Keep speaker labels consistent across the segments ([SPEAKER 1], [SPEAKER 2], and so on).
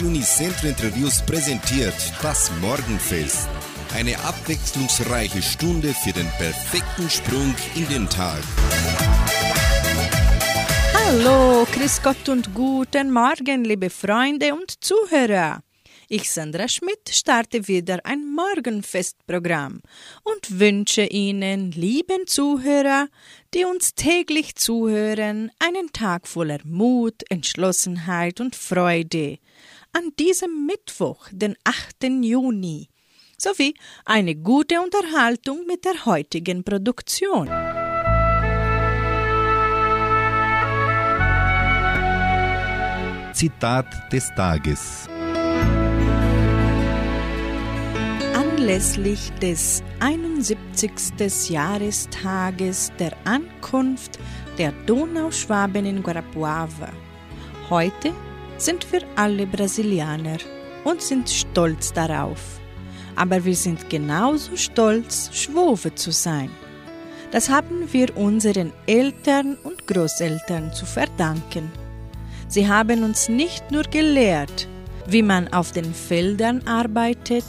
[SPEAKER 1] Radio Unicentro Interviews präsentiert das Morgenfest. Eine abwechslungsreiche Stunde für den perfekten Sprung in den Tag.
[SPEAKER 2] Hallo, Chris Gott und guten Morgen, liebe Freunde und Zuhörer. Ich, Sandra Schmidt, starte wieder ein Morgenfestprogramm und wünsche Ihnen, lieben Zuhörer, die uns täglich zuhören, einen Tag voller Mut, Entschlossenheit und Freude an diesem Mittwoch, den 8. Juni, sowie eine gute Unterhaltung mit der heutigen Produktion.
[SPEAKER 1] Zitat des Tages.
[SPEAKER 2] anlässlich des 71. Jahrestages der Ankunft der Donauschwaben in Guarapuava. Heute sind wir alle Brasilianer und sind stolz darauf. Aber wir sind genauso stolz, Schwobe zu sein. Das haben wir unseren Eltern und Großeltern zu verdanken. Sie haben uns nicht nur gelehrt, wie man auf den Feldern arbeitet,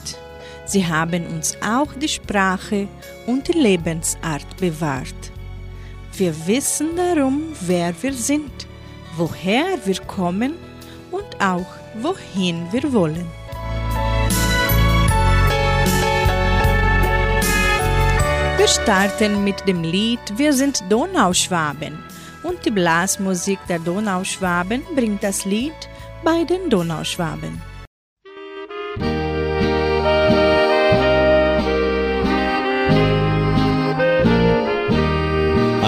[SPEAKER 2] Sie haben uns auch die Sprache und die Lebensart bewahrt. Wir wissen darum, wer wir sind, woher wir kommen und auch wohin wir wollen. Wir starten mit dem Lied Wir sind Donauschwaben und die Blasmusik der Donauschwaben bringt das Lied bei den Donauschwaben.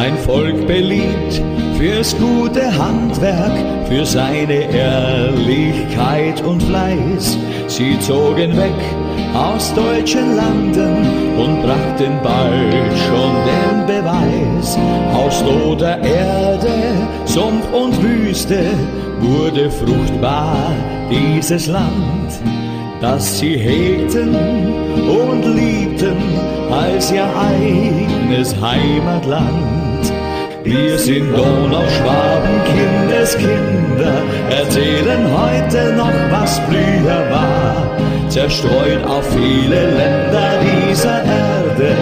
[SPEAKER 3] Ein Volk beliebt fürs gute Handwerk, für seine Ehrlichkeit und Fleiß. Sie zogen weg aus deutschen Landen und brachten bald schon den Beweis. Aus toter Erde, Sumpf und Wüste wurde fruchtbar dieses Land, das sie hegten und liebten als ihr eigenes Heimatland. Wir sind Donauschwaben, Kindeskinder, erzählen heute noch, was früher war. Zerstreut auf viele Länder dieser Erde,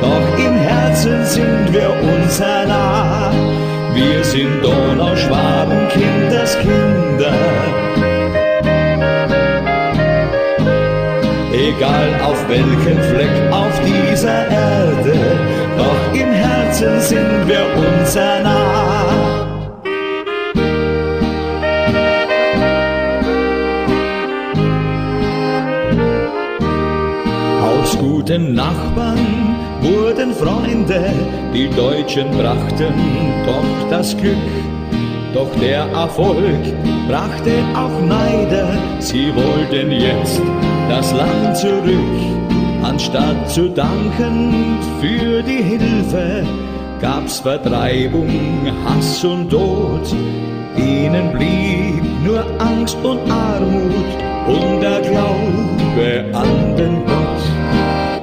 [SPEAKER 3] doch im Herzen sind wir uns nah. Wir sind Donauschwaben, Kindeskinder. Egal auf welchem Fleck auf dieser Erde, doch im Herzen sind wir uns nah. Aus guten Nachbarn wurden Freunde, die Deutschen brachten doch das Glück. Doch der Erfolg brachte auch Neider, sie wollten jetzt das Land zurück. Anstatt zu danken für die Hilfe, gab's Vertreibung, Hass und Tod. Ihnen blieb nur Angst und Armut und der Glaube an den Gott.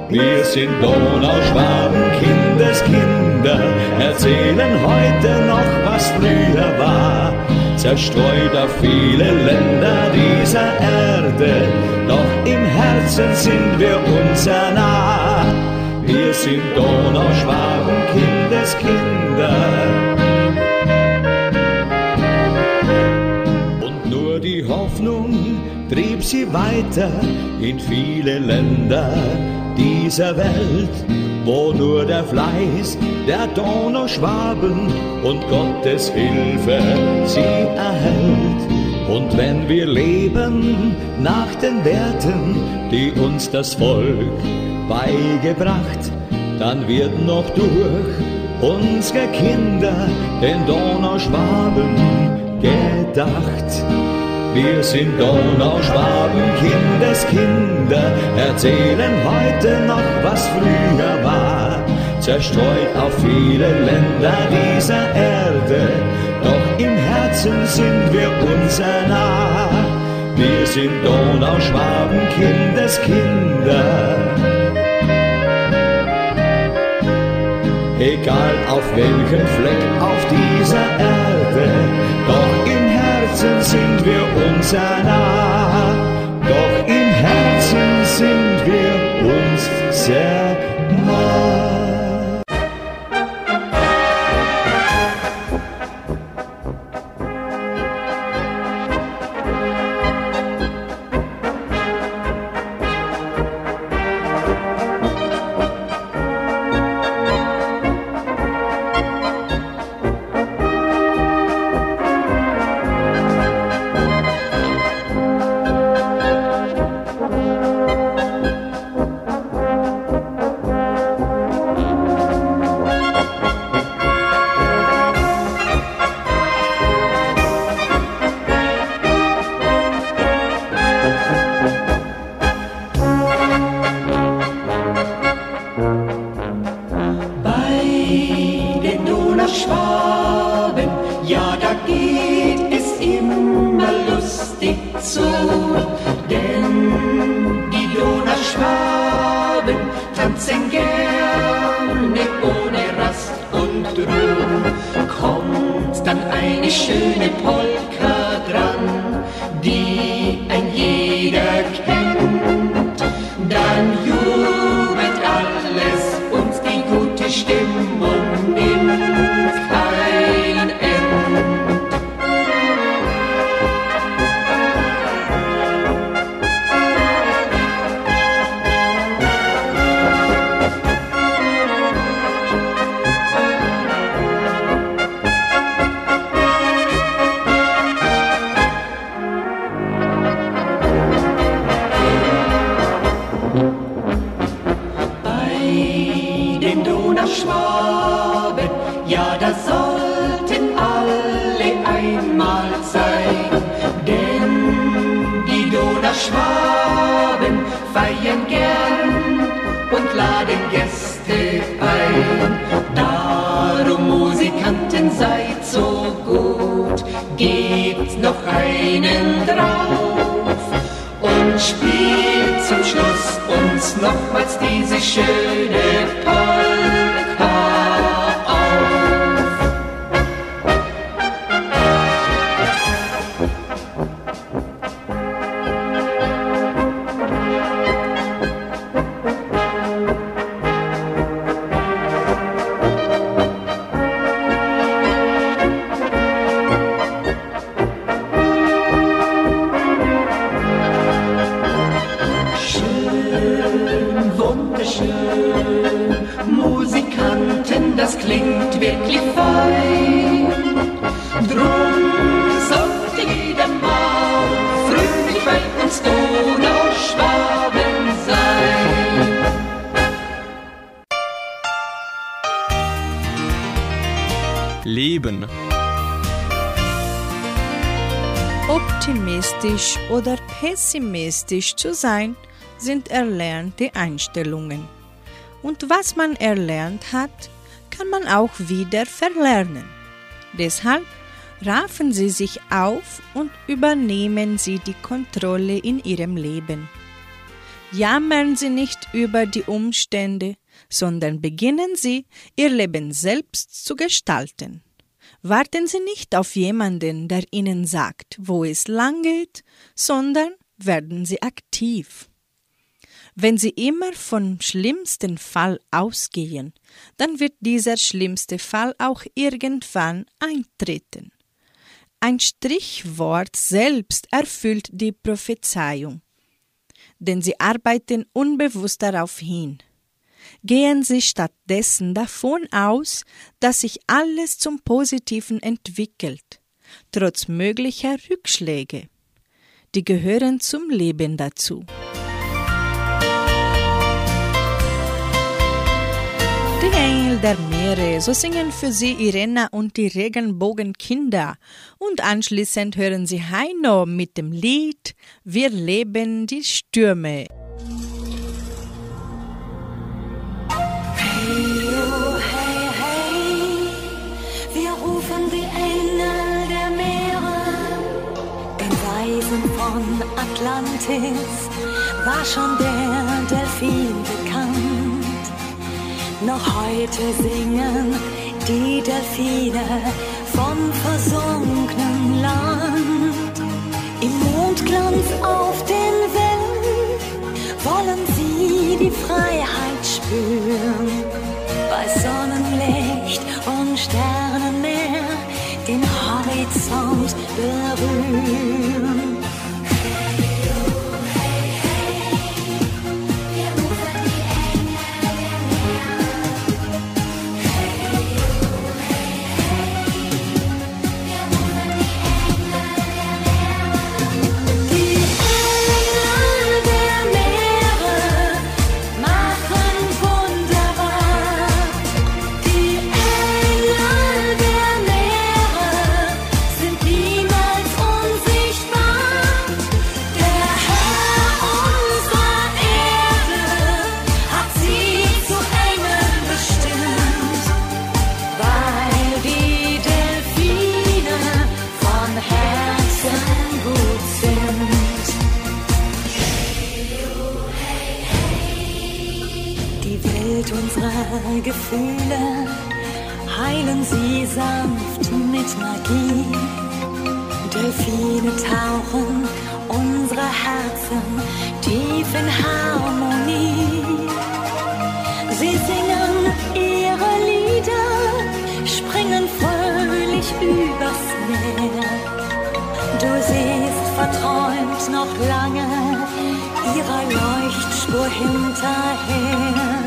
[SPEAKER 3] Wir sind Donauschwaben, Kindeskinder, erzählen heute noch, was früher war. Zerstreut auf viele Länder dieser Erde, doch im Herzen sind wir uns nah. Wir sind Donauschwaben, Kindeskinder. Und nur die Hoffnung trieb sie weiter in viele Länder dieser Welt, wo nur der Fleiß der Donauschwaben und Gottes Hilfe sie erhält. Und wenn wir leben nach den Werten, die uns das Volk beigebracht, dann wird noch durch unsere Kinder den Donauschwaben gedacht. Wir sind Donauschwaben, Kindeskinder, erzählen heute noch, was früher war. Zerstreut auf viele Länder dieser Erde, doch im Herzen sind wir unser nah. Wir sind Donauschwaben, Kindeskinder. Egal auf welchem Fleck auf dieser Erde, doch im Herzen sind wir unser nah.
[SPEAKER 4] Doch im Herzen sind wir uns sehr nochmals diese schöne Polka
[SPEAKER 2] pessimistisch zu sein, sind erlernte Einstellungen. Und was man erlernt hat, kann man auch wieder verlernen. Deshalb raffen Sie sich auf und übernehmen Sie die Kontrolle in Ihrem Leben. Jammern Sie nicht über die Umstände, sondern beginnen Sie, Ihr Leben selbst zu gestalten. Warten Sie nicht auf jemanden, der Ihnen sagt, wo es lang geht, sondern werden Sie aktiv. Wenn Sie immer vom schlimmsten Fall ausgehen, dann wird dieser schlimmste Fall auch irgendwann eintreten. Ein Strichwort selbst erfüllt die Prophezeiung, denn sie arbeiten unbewusst darauf hin. Gehen Sie stattdessen davon aus, dass sich alles zum Positiven entwickelt, trotz möglicher Rückschläge. Die gehören zum Leben dazu. Die Engel der Meere, so singen für sie Irena und die Regenbogenkinder. Und anschließend hören sie Heino mit dem Lied Wir leben die Stürme.
[SPEAKER 5] Atlantis war schon der Delfin bekannt. Noch heute singen die Delfine vom versunkenen Land. Im Mondglanz auf den Wellen wollen sie die Freiheit spüren. Bei Sonnenlicht und Sternenmeer den Horizont berühren. Gefühle heilen sie sanft mit Magie. Delfine tauchen unsere Herzen tief in Harmonie. Sie singen ihre Lieder, springen fröhlich übers Meer. Du siehst verträumt noch lange ihrer Leuchtspur hinterher.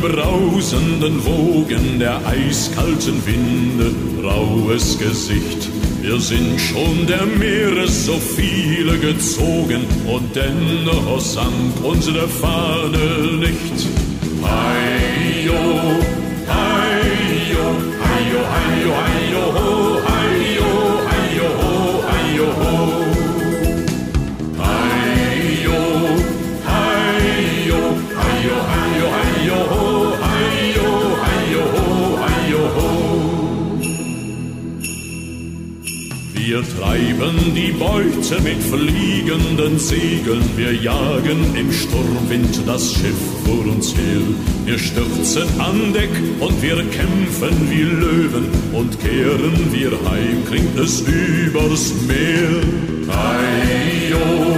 [SPEAKER 6] Brausenden Wogen der eiskalten Winde, raues Gesicht. Wir sind schon der Meere so viele gezogen und dennoch sank unsere Fahne nicht. Heio, heio, heio, heio, heio, Wir treiben die Beute mit fliegenden Segeln, wir jagen im Sturmwind das Schiff vor uns her. Wir stürzen an Deck und wir kämpfen wie Löwen und kehren wir heim, klingt es übers Meer. Heio,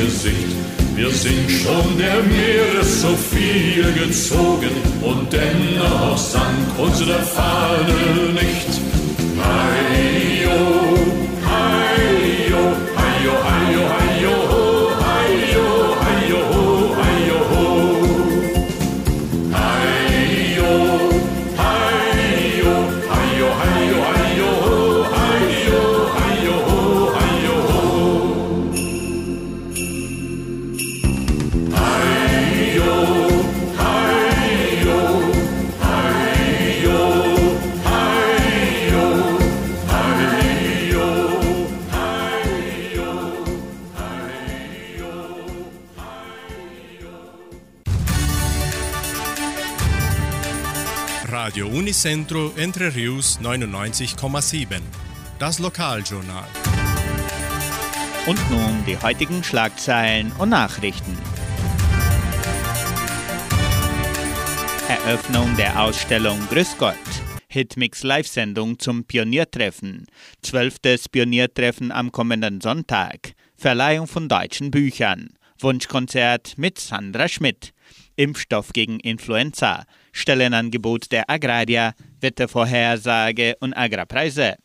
[SPEAKER 6] Gesicht. Wir sind schon der Meere so viel gezogen und dennoch sank unsere Fahne nicht. Heio,
[SPEAKER 7] Unicentro Entre Rius 99,7. Das Lokaljournal.
[SPEAKER 8] Und nun die heutigen Schlagzeilen und Nachrichten. Eröffnung der Ausstellung Grüß Gott. Hitmix Live-Sendung zum Pioniertreffen. Zwölftes Pioniertreffen am kommenden Sonntag. Verleihung von deutschen Büchern. Wunschkonzert mit Sandra Schmidt. Impfstoff gegen Influenza. Stellenangebot der Agraria. Wettervorhersage und Agrarpreise.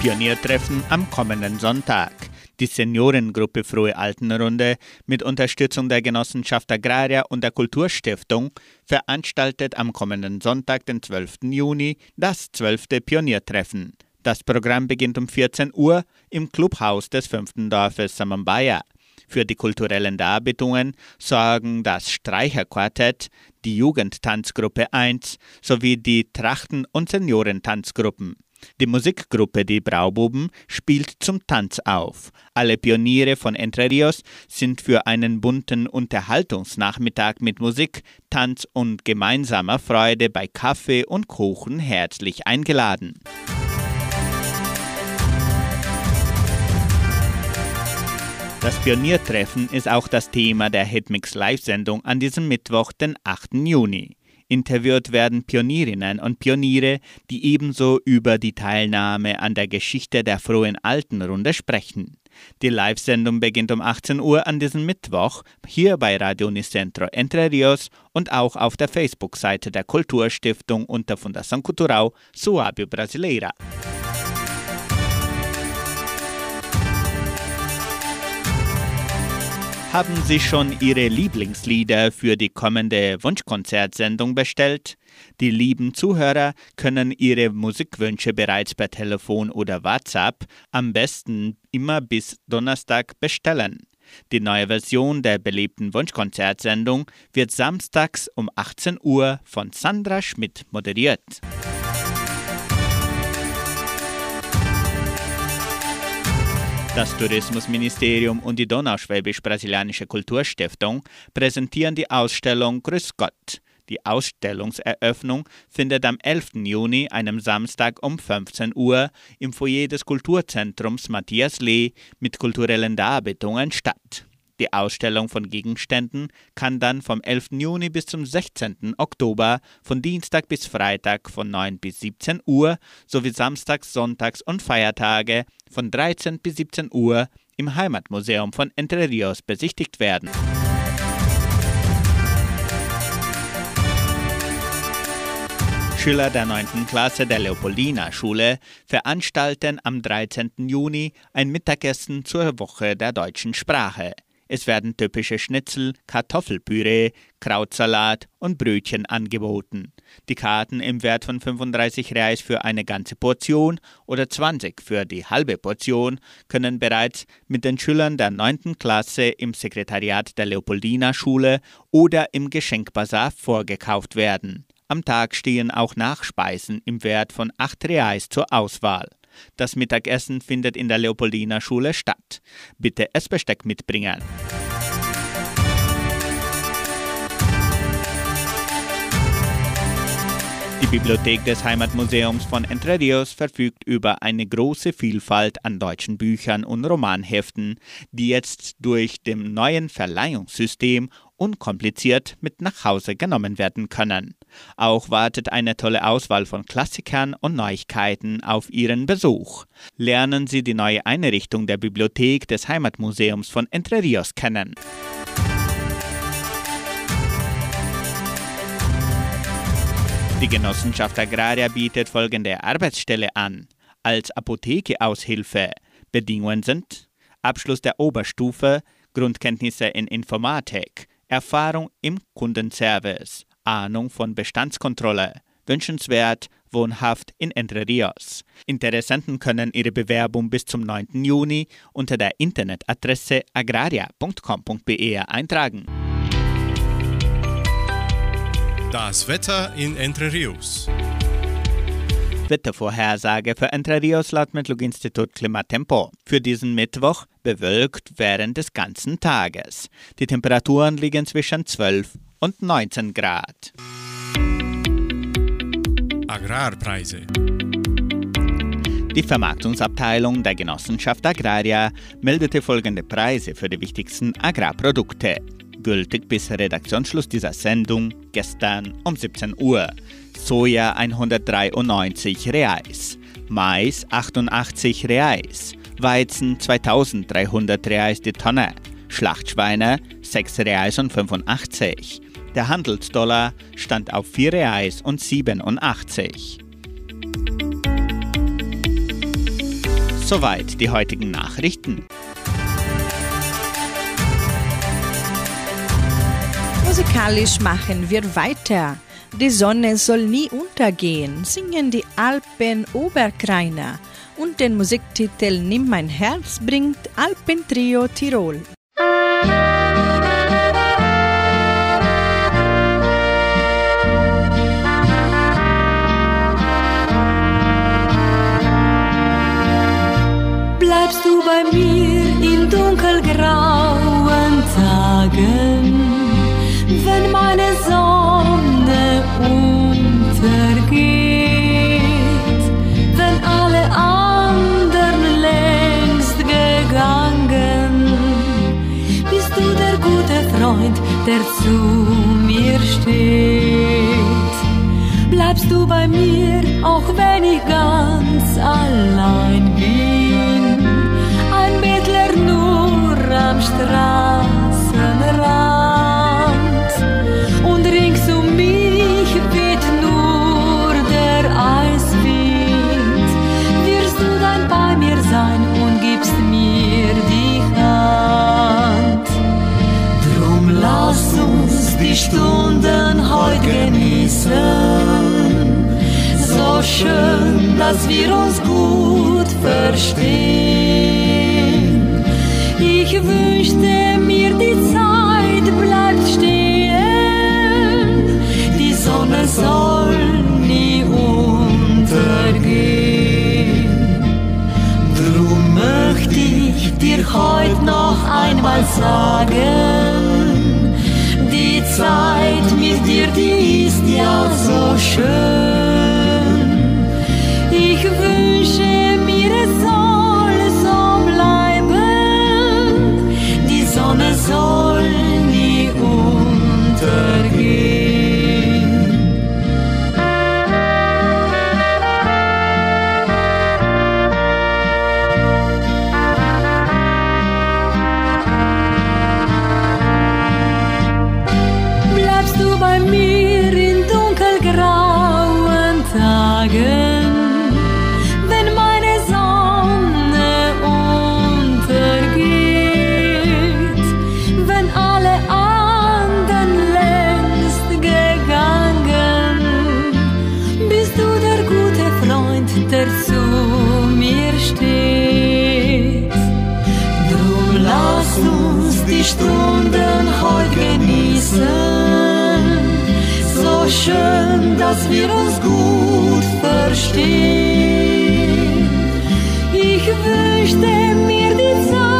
[SPEAKER 8] Pioniertreffen am kommenden Sonntag. Die Seniorengruppe Frohe Altenrunde mit Unterstützung der Genossenschaft Agraria und der Kulturstiftung veranstaltet am kommenden Sonntag, den 12. Juni, das 12. Pioniertreffen. Das Programm beginnt um 14 Uhr im Clubhaus des fünften Dorfes Samambaya. Für die kulturellen Darbietungen sorgen das Streicherquartett, die Jugendtanzgruppe 1 sowie die Trachten- und Seniorentanzgruppen. Die Musikgruppe Die Braububen spielt zum Tanz auf. Alle Pioniere von Entre Rios sind für einen bunten Unterhaltungsnachmittag mit Musik, Tanz und gemeinsamer Freude bei Kaffee und Kuchen herzlich eingeladen. Das Pioniertreffen ist auch das Thema der Hitmix Live-Sendung an diesem Mittwoch, den 8. Juni. Interviewt werden Pionierinnen und Pioniere, die ebenso über die Teilnahme an der Geschichte der frohen Altenrunde sprechen. Die Live-Sendung beginnt um 18 Uhr an diesem Mittwoch hier bei Radio Unicentro Entre Rios und auch auf der Facebook-Seite der Kulturstiftung unter Fundação Cultural Suábio Brasileira. Haben Sie schon Ihre Lieblingslieder für die kommende Wunschkonzertsendung bestellt? Die lieben Zuhörer können ihre Musikwünsche bereits per Telefon oder WhatsApp am besten immer bis Donnerstag bestellen. Die neue Version der beliebten Wunschkonzertsendung wird samstags um 18 Uhr von Sandra Schmidt moderiert. Das Tourismusministerium und die Donauschwäbisch-Brasilianische Kulturstiftung präsentieren die Ausstellung Grüß Gott. Die Ausstellungseröffnung findet am 11. Juni, einem Samstag um 15 Uhr, im Foyer des Kulturzentrums Matthias Lee mit kulturellen Darbietungen statt. Die Ausstellung von Gegenständen kann dann vom 11. Juni bis zum 16. Oktober von Dienstag bis Freitag von 9 bis 17 Uhr sowie Samstags, Sonntags und Feiertage von 13 bis 17 Uhr im Heimatmuseum von Entre Rios besichtigt werden. Schüler der 9. Klasse der Leopoldina Schule veranstalten am 13. Juni ein Mittagessen zur Woche der deutschen Sprache. Es werden typische Schnitzel, Kartoffelpüree, Krautsalat und Brötchen angeboten. Die Karten im Wert von 35 Reais für eine ganze Portion oder 20 für die halbe Portion können bereits mit den Schülern der 9. Klasse im Sekretariat der Leopoldina Schule oder im Geschenkbazar vorgekauft werden. Am Tag stehen auch Nachspeisen im Wert von 8 Reais zur Auswahl. Das Mittagessen findet in der Leopoldina Schule statt. Bitte Essbesteck mitbringen. Die Bibliothek des Heimatmuseums von Entre Rios verfügt über eine große Vielfalt an deutschen Büchern und Romanheften, die jetzt durch dem neuen Verleihungssystem unkompliziert mit nach Hause genommen werden können. Auch wartet eine tolle Auswahl von Klassikern und Neuigkeiten auf Ihren Besuch. Lernen Sie die neue Einrichtung der Bibliothek des Heimatmuseums von Entre Rios kennen. Die Genossenschaft Agraria bietet folgende Arbeitsstelle an. Als Apothekeaushilfe. Bedingungen sind Abschluss der Oberstufe, Grundkenntnisse in Informatik, Erfahrung im Kundenservice, Ahnung von Bestandskontrolle, wünschenswert, wohnhaft in Entre Rios. Interessenten können ihre Bewerbung bis zum 9. Juni unter der Internetadresse agraria.com.be eintragen.
[SPEAKER 7] Das Wetter in Entre Rios.
[SPEAKER 8] Wettervorhersage für Entre Rios laut Metlog-Institut Klimatempo. Für diesen Mittwoch bewölkt während des ganzen Tages. Die Temperaturen liegen zwischen 12 und 19 Grad.
[SPEAKER 7] Agrarpreise.
[SPEAKER 8] Die Vermarktungsabteilung der Genossenschaft Agraria meldete folgende Preise für die wichtigsten Agrarprodukte. Gültig bis Redaktionsschluss dieser Sendung gestern um 17 Uhr. Soja 193 Reais, Mais 88 Reais, Weizen 2300 Reais die Tonne, Schlachtschweine 6 Reais und 85. Der Handelsdollar stand auf 4 Reais und 87. Soweit die heutigen Nachrichten.
[SPEAKER 2] Musikalisch machen wir weiter. Die Sonne soll nie untergehen, singen die Alpen Oberkreiner. Und den Musiktitel Nimm mein Herz bringt Alpentrio Tirol.
[SPEAKER 5] Bleibst du bei mir in dunkelgrauen Tagen, wenn meine Sonne untergeht, wenn alle anderen längst gegangen, bist du der gute Freund, der zu mir steht. Bleibst du bei mir, auch wenn ich ganz allein bin, am Straßenrand. Und rings um mich weht nur der Eiswind. Wirst du dann bei mir sein und gibst mir die Hand. Drum lass uns die Stunden heute genießen. So schön, dass wir uns gut verstehen. Heute noch einmal sagen, die Zeit mit dir, die ist ja so schön. Steht. Drum lass uns die Stunden heute genießen. So schön, dass wir uns gut verstehen. Ich wünschte mir, die Zeit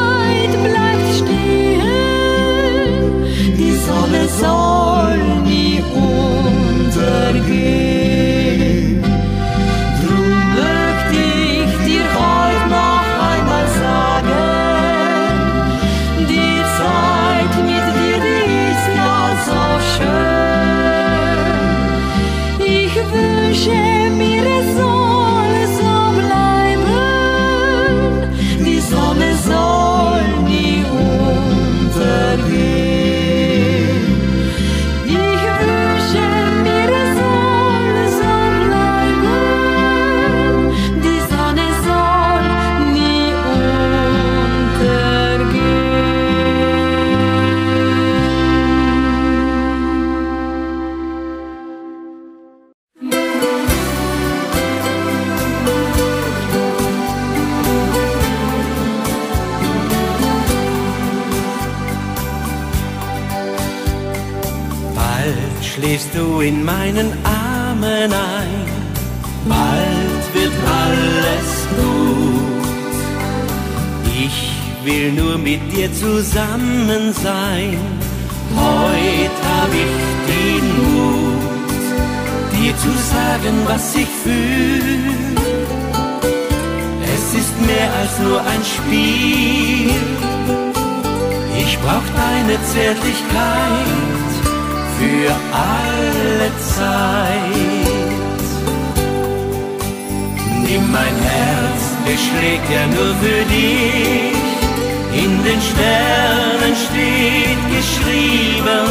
[SPEAKER 9] zusammen sein, heute hab ich den Mut, dir zu sagen, was ich fühl. Es ist mehr als nur ein Spiel. Ich brauch deine Zärtlichkeit für alle Zeit. Nimm mein Herz, es schlägt ja nur für dich. In den Sternen steht geschrieben,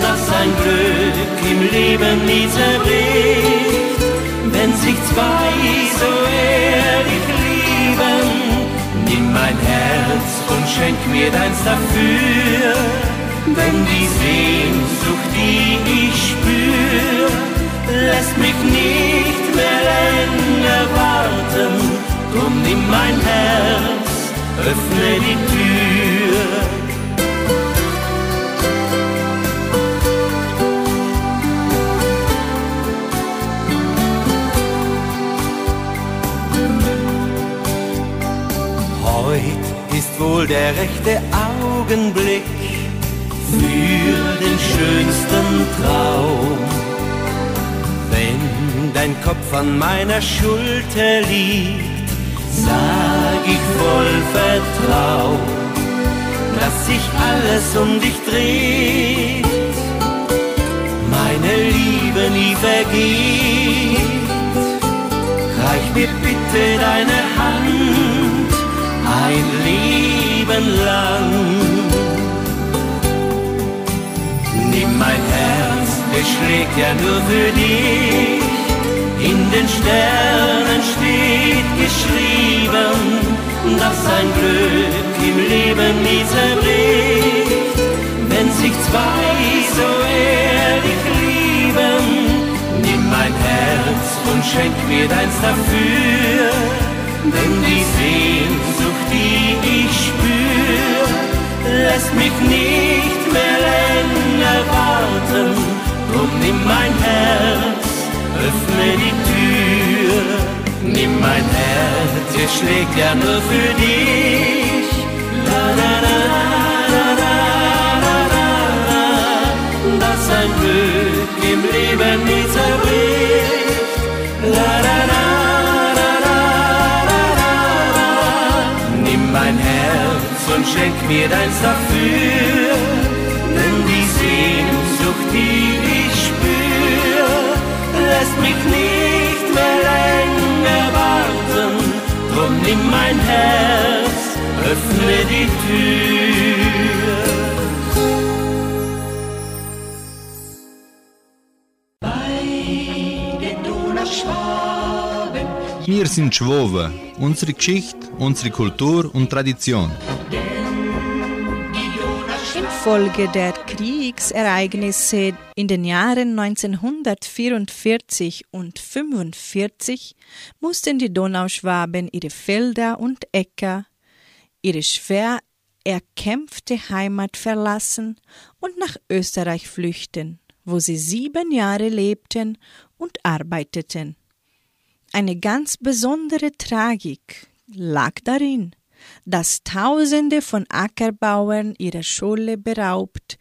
[SPEAKER 9] dass ein Glück im Leben nie zerbricht, wenn sich zwei so ehrlich lieben. Nimm mein Herz und schenk mir deins dafür, denn die Sehnsucht, die ich spür, lässt mich nicht mehr länger warten. Drum nimm mein Herz, öffne die Tür. Heut ist wohl der rechte Augenblick für den schönsten Traum. Wenn dein Kopf an meiner Schulter liegt, sag ich voll Vertrauen, dass sich alles um dich dreht. Meine Liebe nie vergeht. Reich mir bitte deine Hand ein Leben lang. Nimm mein Herz, es schlägt ja nur für dich. In den Sternen steht geschrieben, dass ein Glück im Leben nie zerbricht. Wenn sich zwei so ehrlich lieben, nimm mein Herz und schenk mir deins dafür. Denn die Sehnsucht, die ich spür, lässt mich nicht mehr länger warten. Drum nimm mein Herz, öffne die Tür. Nimm mein Herz, es schlägt ja nur für dich. La, la, la, la, la, la, la. Dass ein Glück im Leben nie zerbricht. La, la, la, la, la, la, la, la. Nimm mein Herz und schenk mir deins dafür. Mich nicht mehr länger warten. Drum nimm mein Herz, öffne die Tür.
[SPEAKER 10] Wir sind Schwoben, unsere Geschichte, unsere Kultur und Tradition.
[SPEAKER 2] Infolge der Kriegsereignisse in den Jahren 1944 und 1945 mussten die Donauschwaben ihre Felder und Äcker, ihre schwer erkämpfte Heimat verlassen und nach Österreich flüchten, wo sie sieben Jahre lebten und arbeiteten. Eine ganz besondere Tragik lag darin, dass Tausende von Ackerbauern ihrer Schule beraubt,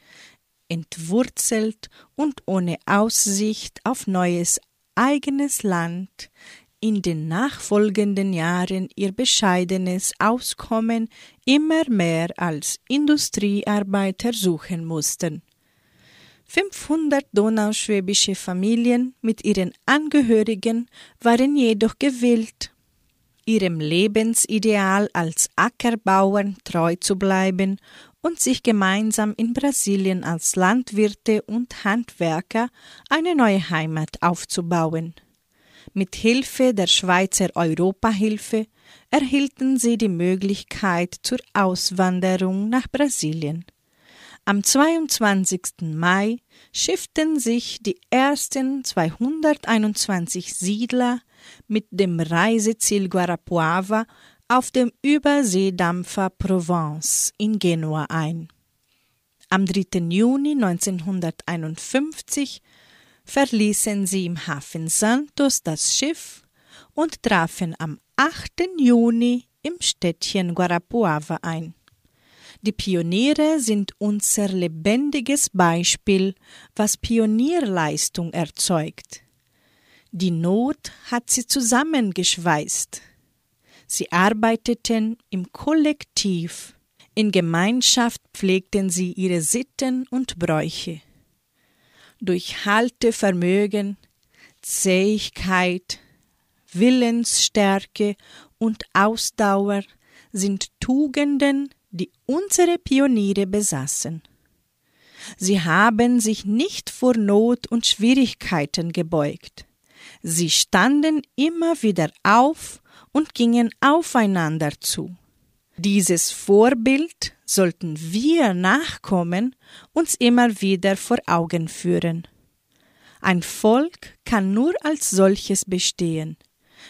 [SPEAKER 2] entwurzelt und ohne Aussicht auf neues eigenes Land in den nachfolgenden Jahren ihr bescheidenes Auskommen immer mehr als Industriearbeiter suchen mussten. 500 donauschwäbische Familien mit ihren Angehörigen waren jedoch gewillt, ihrem Lebensideal als Ackerbauern treu zu bleiben und sich gemeinsam in Brasilien als Landwirte und Handwerker eine neue Heimat aufzubauen. Mit Hilfe der Schweizer Europahilfe erhielten sie die Möglichkeit zur Auswanderung nach Brasilien. Am 22. Mai schifften sich die ersten 221 Siedler mit dem Reiseziel Guarapuava auf dem Überseedampfer Provence in Genua ein. Am 3. Juni 1951 verließen sie im Hafen Santos das Schiff und trafen am 8. Juni im Städtchen Guarapuava ein. Die Pioniere sind unser lebendiges Beispiel, was Pionierleistung erzeugt. Die Not hat sie zusammengeschweißt. Sie arbeiteten im Kollektiv, in Gemeinschaft pflegten sie ihre Sitten und Bräuche. Durchhaltevermögen, Zähigkeit, Willensstärke und Ausdauer sind Tugenden, die unsere Pioniere besaßen. Sie haben sich nicht vor Not und Schwierigkeiten gebeugt. Sie standen immer wieder auf und gingen aufeinander zu. Dieses Vorbild sollten wir Nachkommen uns immer wieder vor Augen führen. Ein Volk kann nur als solches bestehen,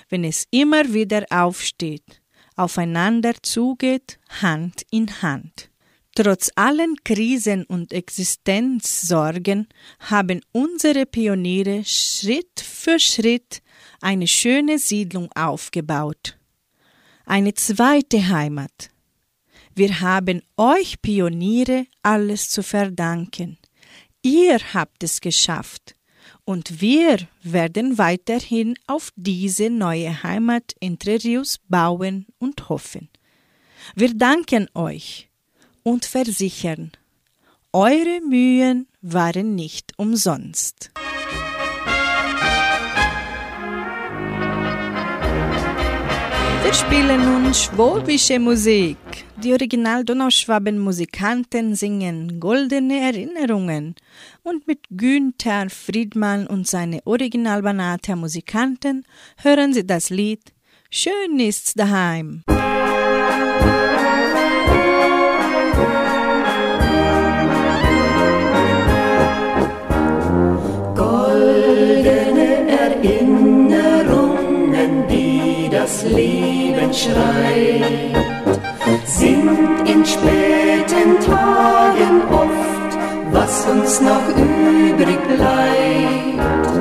[SPEAKER 2] wenn es immer wieder aufsteht, aufeinander zugeht, Hand in Hand. Trotz allen Krisen und Existenzsorgen haben unsere Pioniere Schritt für Schritt eine schöne Siedlung aufgebaut. Eine zweite Heimat. Wir haben euch Pioniere alles zu verdanken. Ihr habt es geschafft und wir werden weiterhin auf diese neue Heimat Entre Rios bauen und hoffen. Wir danken euch und versichern, eure Mühen waren nicht umsonst. Wir spielen nun schwäbische Musik. Die Original Donauschwaben-Musikanten singen Goldene Erinnerungen und mit Günther Friedmann und seine Originalbanater Musikanten hören Sie das Lied Schön ist's daheim.
[SPEAKER 4] Goldene Erinnerungen, die das Leben schreit sind in späten Tagen oft, was uns noch übrig bleibt.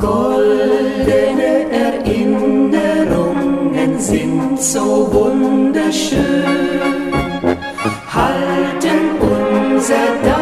[SPEAKER 4] Goldene Erinnerungen sind so wunderschön, halten unser Dasein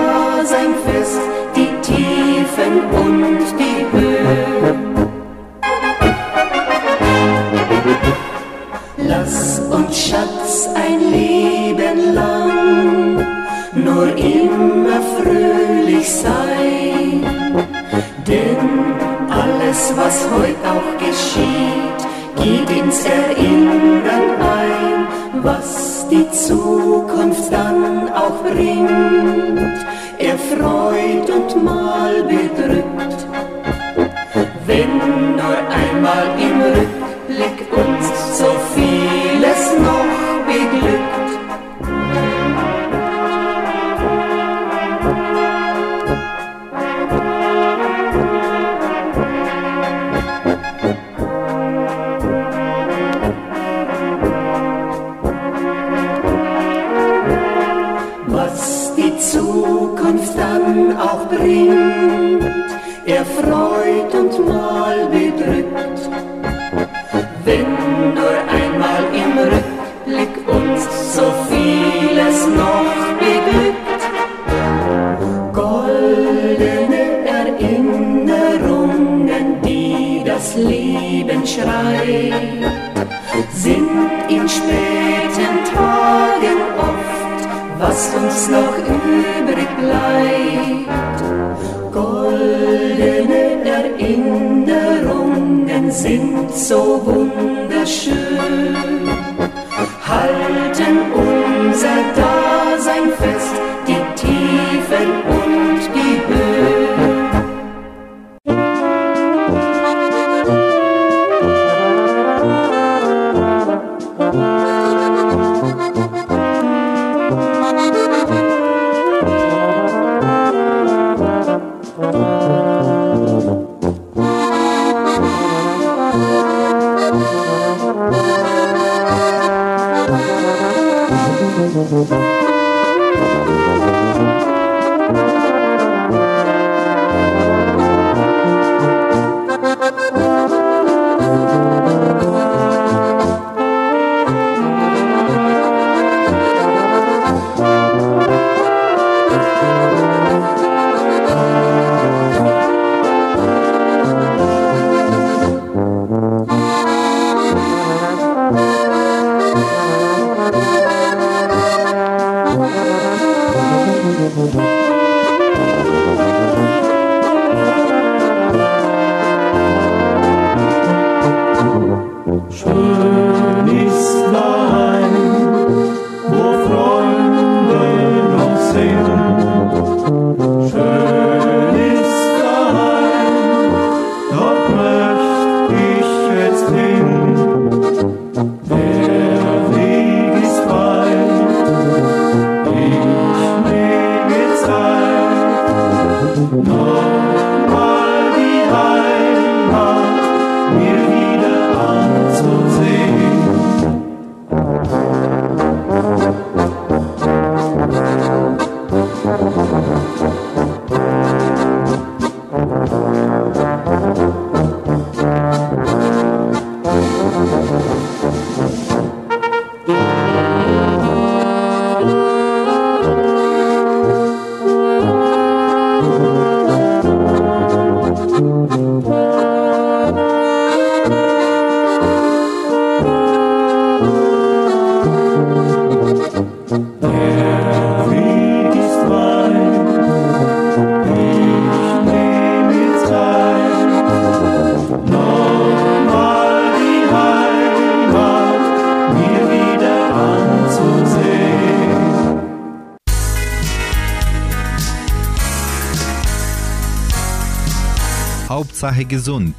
[SPEAKER 10] Hauptsache gesund.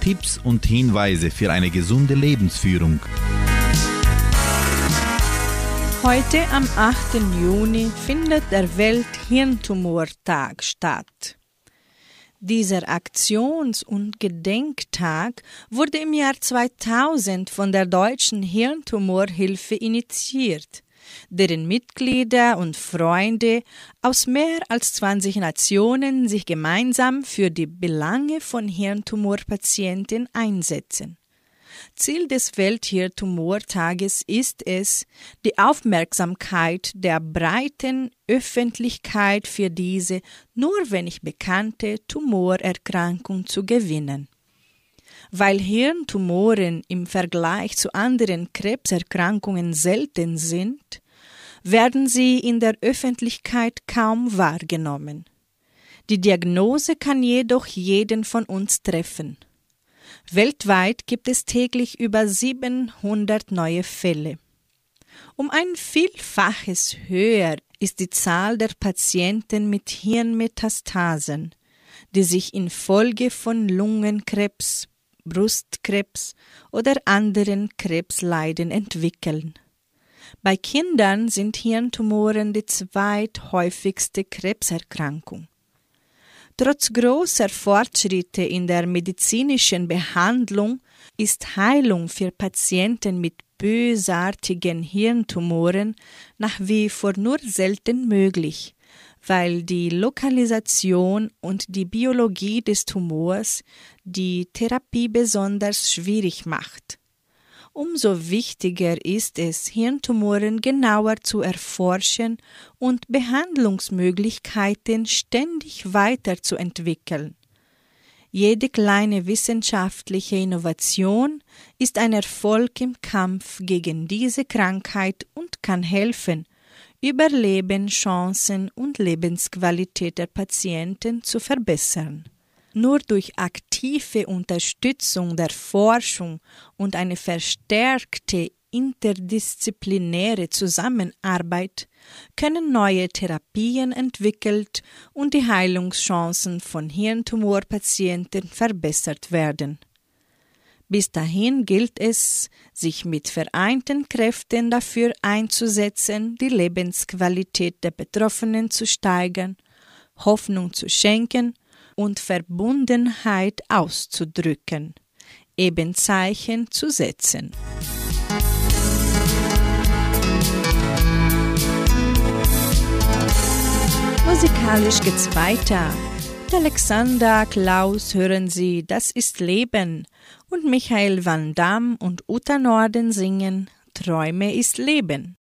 [SPEAKER 10] Tipps und Hinweise für eine gesunde Lebensführung.
[SPEAKER 2] Heute am 8. Juni findet der Welthirntumortag statt. Dieser Aktions- und Gedenktag wurde im Jahr 2000 von der Deutschen Hirntumorhilfe initiiert, deren Mitglieder und Freunde aus mehr als 20 Nationen sich gemeinsam für die Belange von Hirntumorpatienten einsetzen. Ziel des Welthirntumortages ist es, die Aufmerksamkeit der breiten Öffentlichkeit für diese nur wenig bekannte Tumorerkrankung zu gewinnen. Weil Hirntumoren im Vergleich zu anderen Krebserkrankungen selten sind, werden sie in der Öffentlichkeit kaum wahrgenommen. Die Diagnose kann jedoch jeden von uns treffen. Weltweit gibt es täglich über 700 neue Fälle. Um ein Vielfaches höher ist die Zahl der Patienten mit Hirnmetastasen, die sich infolge von Lungenkrebs, Brustkrebs oder anderen Krebsleiden entwickeln. Bei Kindern sind Hirntumoren die zweithäufigste Krebserkrankung. Trotz großer Fortschritte in der medizinischen Behandlung ist Heilung für Patienten mit bösartigen Hirntumoren nach wie vor nur selten möglich, weil die Lokalisation und die Biologie des Tumors die Therapie besonders schwierig macht. Umso wichtiger ist es, Hirntumoren genauer zu erforschen und Behandlungsmöglichkeiten ständig weiterzuentwickeln. Jede kleine wissenschaftliche Innovation ist ein Erfolg im Kampf gegen diese Krankheit und kann helfen, Überlebenschancen und Lebensqualität der Patienten zu verbessern. Nur durch aktive Unterstützung der Forschung und eine verstärkte interdisziplinäre Zusammenarbeit können neue Therapien entwickelt und die Heilungschancen von Hirntumorpatienten verbessert werden. Bis dahin gilt es, sich mit vereinten Kräften dafür einzusetzen, die Lebensqualität der Betroffenen zu steigern, Hoffnung zu schenken und Verbundenheit auszudrücken, Ebenzeichen zu setzen. Musikalisch geht's weiter. Mit Alexander Klaus hören Sie Das ist Leben und Michael Van Damme und Uta Norden singen Träume ist Leben.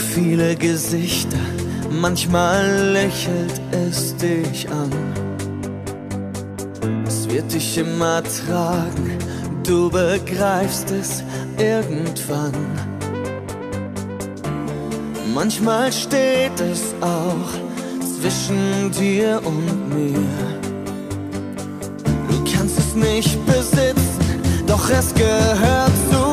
[SPEAKER 11] Viele Gesichter, manchmal lächelt es dich an. Es wird dich immer tragen, du begreifst es irgendwann. Manchmal steht es auch zwischen dir und mir. Du kannst es nicht besitzen, doch es gehört zu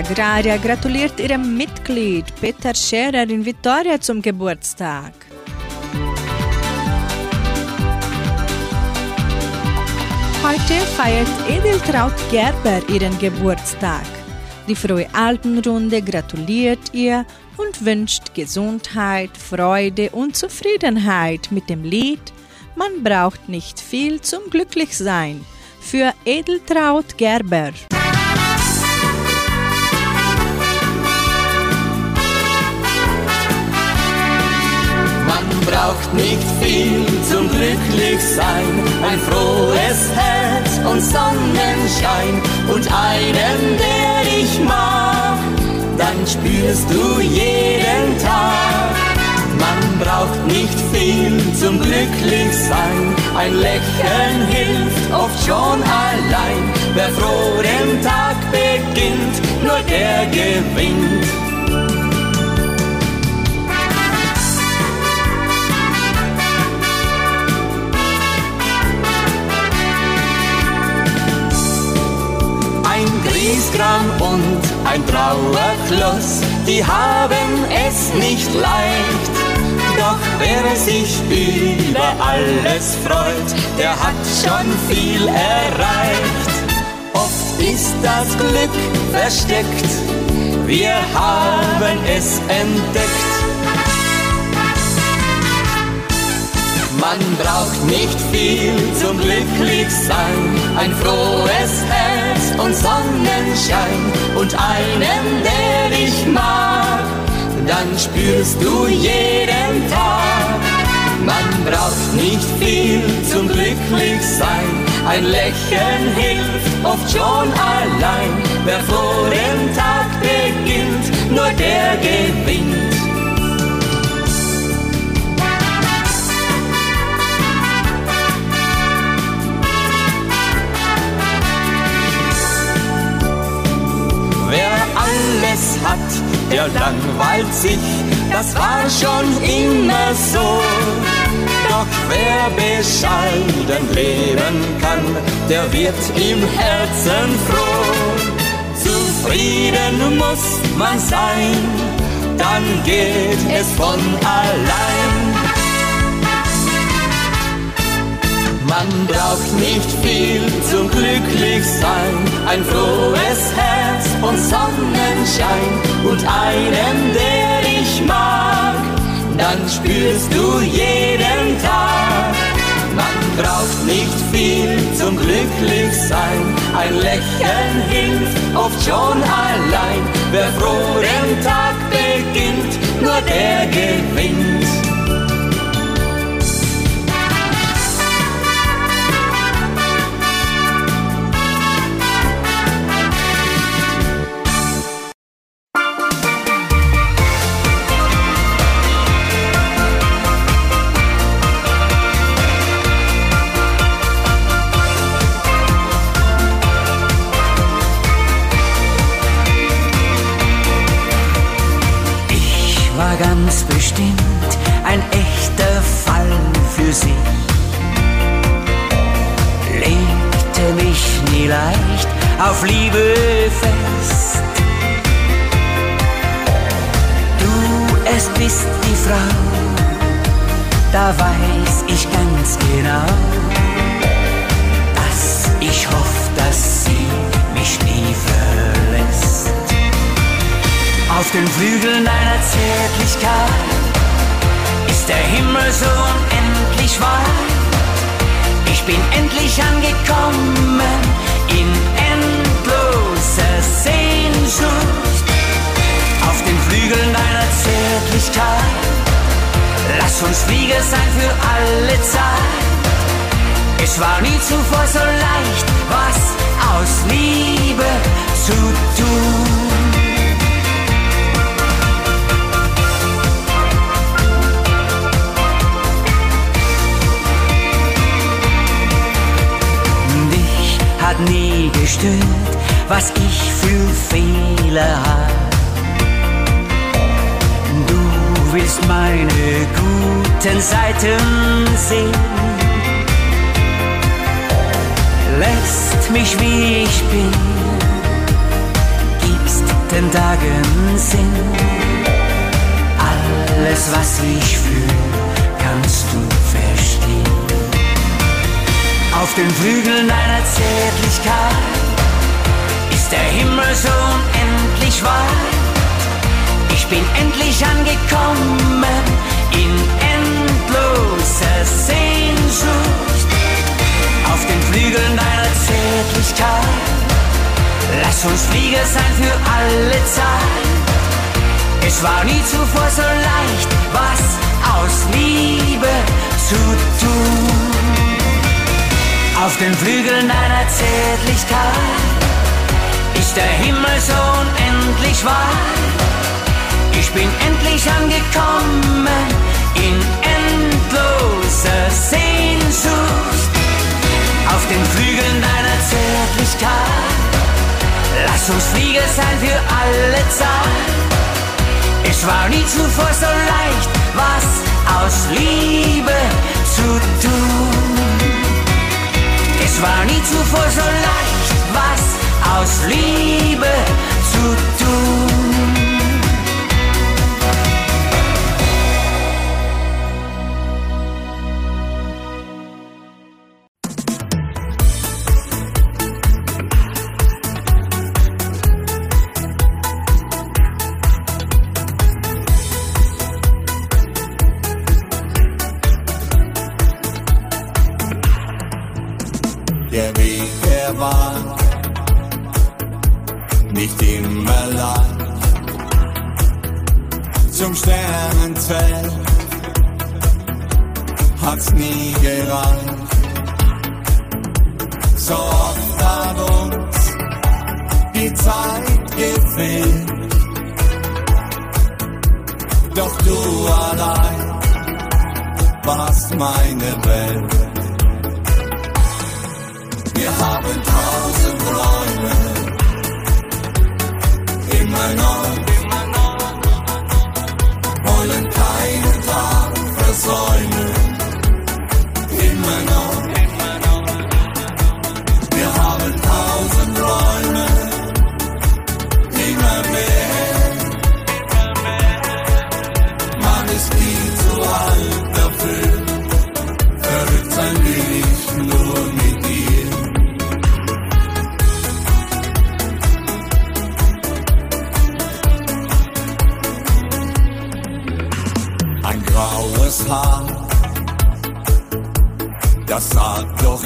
[SPEAKER 2] Agraria gratuliert ihrem Mitglied Peter Scherer in Vitoria zum Geburtstag. Heute feiert Edeltraut Gerber ihren Geburtstag. Die Frohe Alpenrunde gratuliert ihr und wünscht Gesundheit, Freude und Zufriedenheit mit dem Lied Man braucht nicht viel zum Glücklichsein für Edeltraut Gerber.
[SPEAKER 9] Braucht nicht viel zum Glücklichsein, ein frohes Herz und Sonnenschein und einen, der dich mag, dann spürst du jeden Tag. Man braucht nicht viel zum Glücklichsein, ein Lächeln hilft oft schon allein. Wer froh den Tag beginnt, nur der gewinnt. Griesgram und ein Trauerkloss, die haben es nicht leicht. Doch wer sich über alles freut, der hat schon viel erreicht. Oft ist das Glück versteckt, wir haben es entdeckt. Man braucht nicht viel zum Glücklichsein, ein frohes Herz und Sonnenschein und einen, der dich mag, dann spürst du jeden Tag. Man braucht nicht viel zum Glücklichsein, ein Lächeln hilft oft schon allein. Wer vor dem Tag beginnt, nur der gewinnt. Hat, der langweilt sich, das war schon immer so. Doch wer bescheiden leben kann, der wird im Herzen froh. Zufrieden muss man sein, dann geht es von allein. Man braucht nicht viel zum Glücklichsein, ein frohes Herz und Sonnenschein und einen, der dich mag, dann spürst du jeden Tag. Man braucht nicht viel zum Glücklichsein, ein Lächeln hilft oft schon allein. Wer froh den Tag beginnt, nur der gewinnt.
[SPEAKER 12] Frau, da weiß ich ganz genau, dass ich hoffe, dass sie mich nie verlässt. Auf den Flügeln deiner Zärtlichkeit ist der Himmel so unendlich weit. Ich bin endlich angekommen in endloser
[SPEAKER 9] alle Zeit. Es war nie zuvor so leicht, was aus Liebe zu tun. Dich hat nie gestört, was ich für Fehler hab. Du willst meine guten Seiten sehen lässt mich wie ich bin, gibst den Tagen Sinn. Alles, was ich fühle, kannst du verstehen. Auf den Flügeln einer Zärtlichkeit ist der Himmel so unendlich weit. Bin endlich angekommen in endloser Sehnsucht auf den Flügeln deiner Zärtlichkeit. Lass uns Flieger sein für alle Zeit. Es war nie zuvor so leicht, was aus Liebe zu tun. Auf den Flügeln deiner Zärtlichkeit ist der Himmel so unendlich weit. Ich bin endlich angekommen in endloser Sehnsucht auf den Flügeln deiner Zärtlichkeit. Lass uns Flieger sein für alle Zeit. Es war nie zuvor so leicht, was aus Liebe zu tun. Es war nie zuvor so leicht, was aus Liebe zu tun.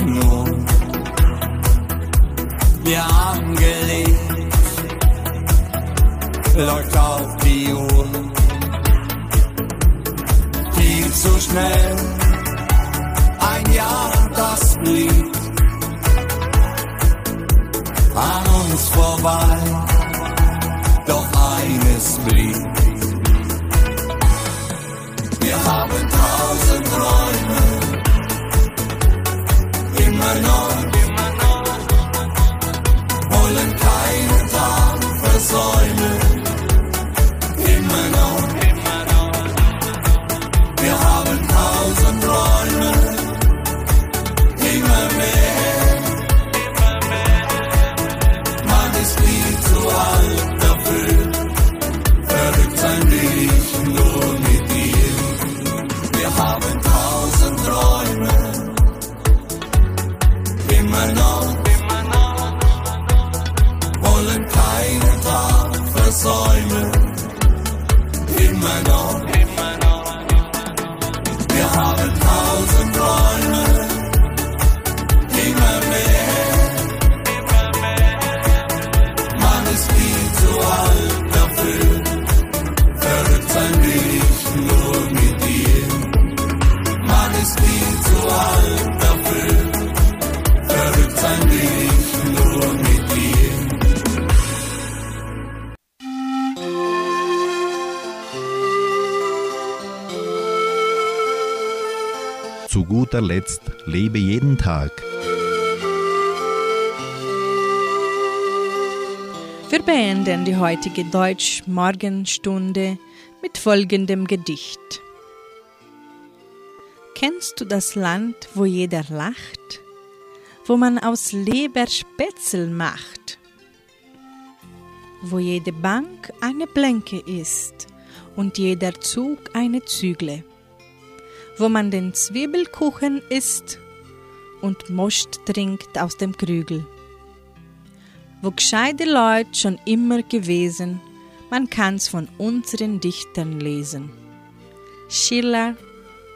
[SPEAKER 11] Nur, wir haben gelebt, läuft auf die Uhr, viel zu schnell, ein Jahr, das blieb an uns vorbei, doch eines blieb. Wir haben tausend Träume, immer neu, wollen keinen Tag versäumen,
[SPEAKER 10] guter Letzt lebe jeden Tag.
[SPEAKER 2] Wir beenden die heutige Deutsch-Morgenstunde mit folgendem Gedicht. Kennst du das Land, wo jeder lacht? Wo man aus Leber Spätzle macht? Wo jede Bank eine Blenke ist und jeder Zug eine Zügle? Wo man den Zwiebelkuchen isst und Most trinkt aus dem Krügel? Wo gescheite Leute schon immer gewesen, man kann's von unseren Dichtern lesen. Schiller,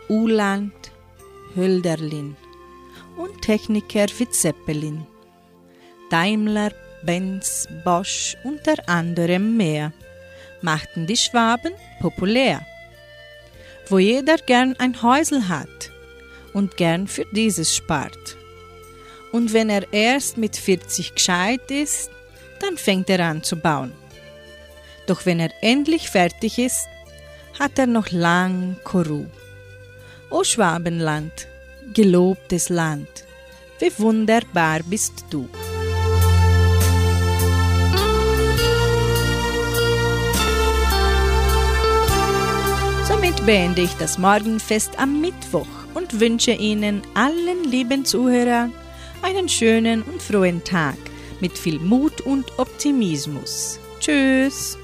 [SPEAKER 2] Uland, Hölderlin und Techniker wie Zeppelin. Daimler, Benz, Bosch unter anderem mehr machten die Schwaben populär. Wo jeder gern ein Häusel hat und gern für dieses spart. Und wenn er erst mit 40 gescheit ist, dann fängt er an zu bauen. Doch wenn er endlich fertig ist, hat er noch lang Koru. O Schwabenland, gelobtes Land, wie wunderbar bist du. Beende ich das Morgenfest am Mittwoch und wünsche Ihnen allen lieben Zuhörern einen schönen und frohen Tag mit viel Mut und Optimismus. Tschüss!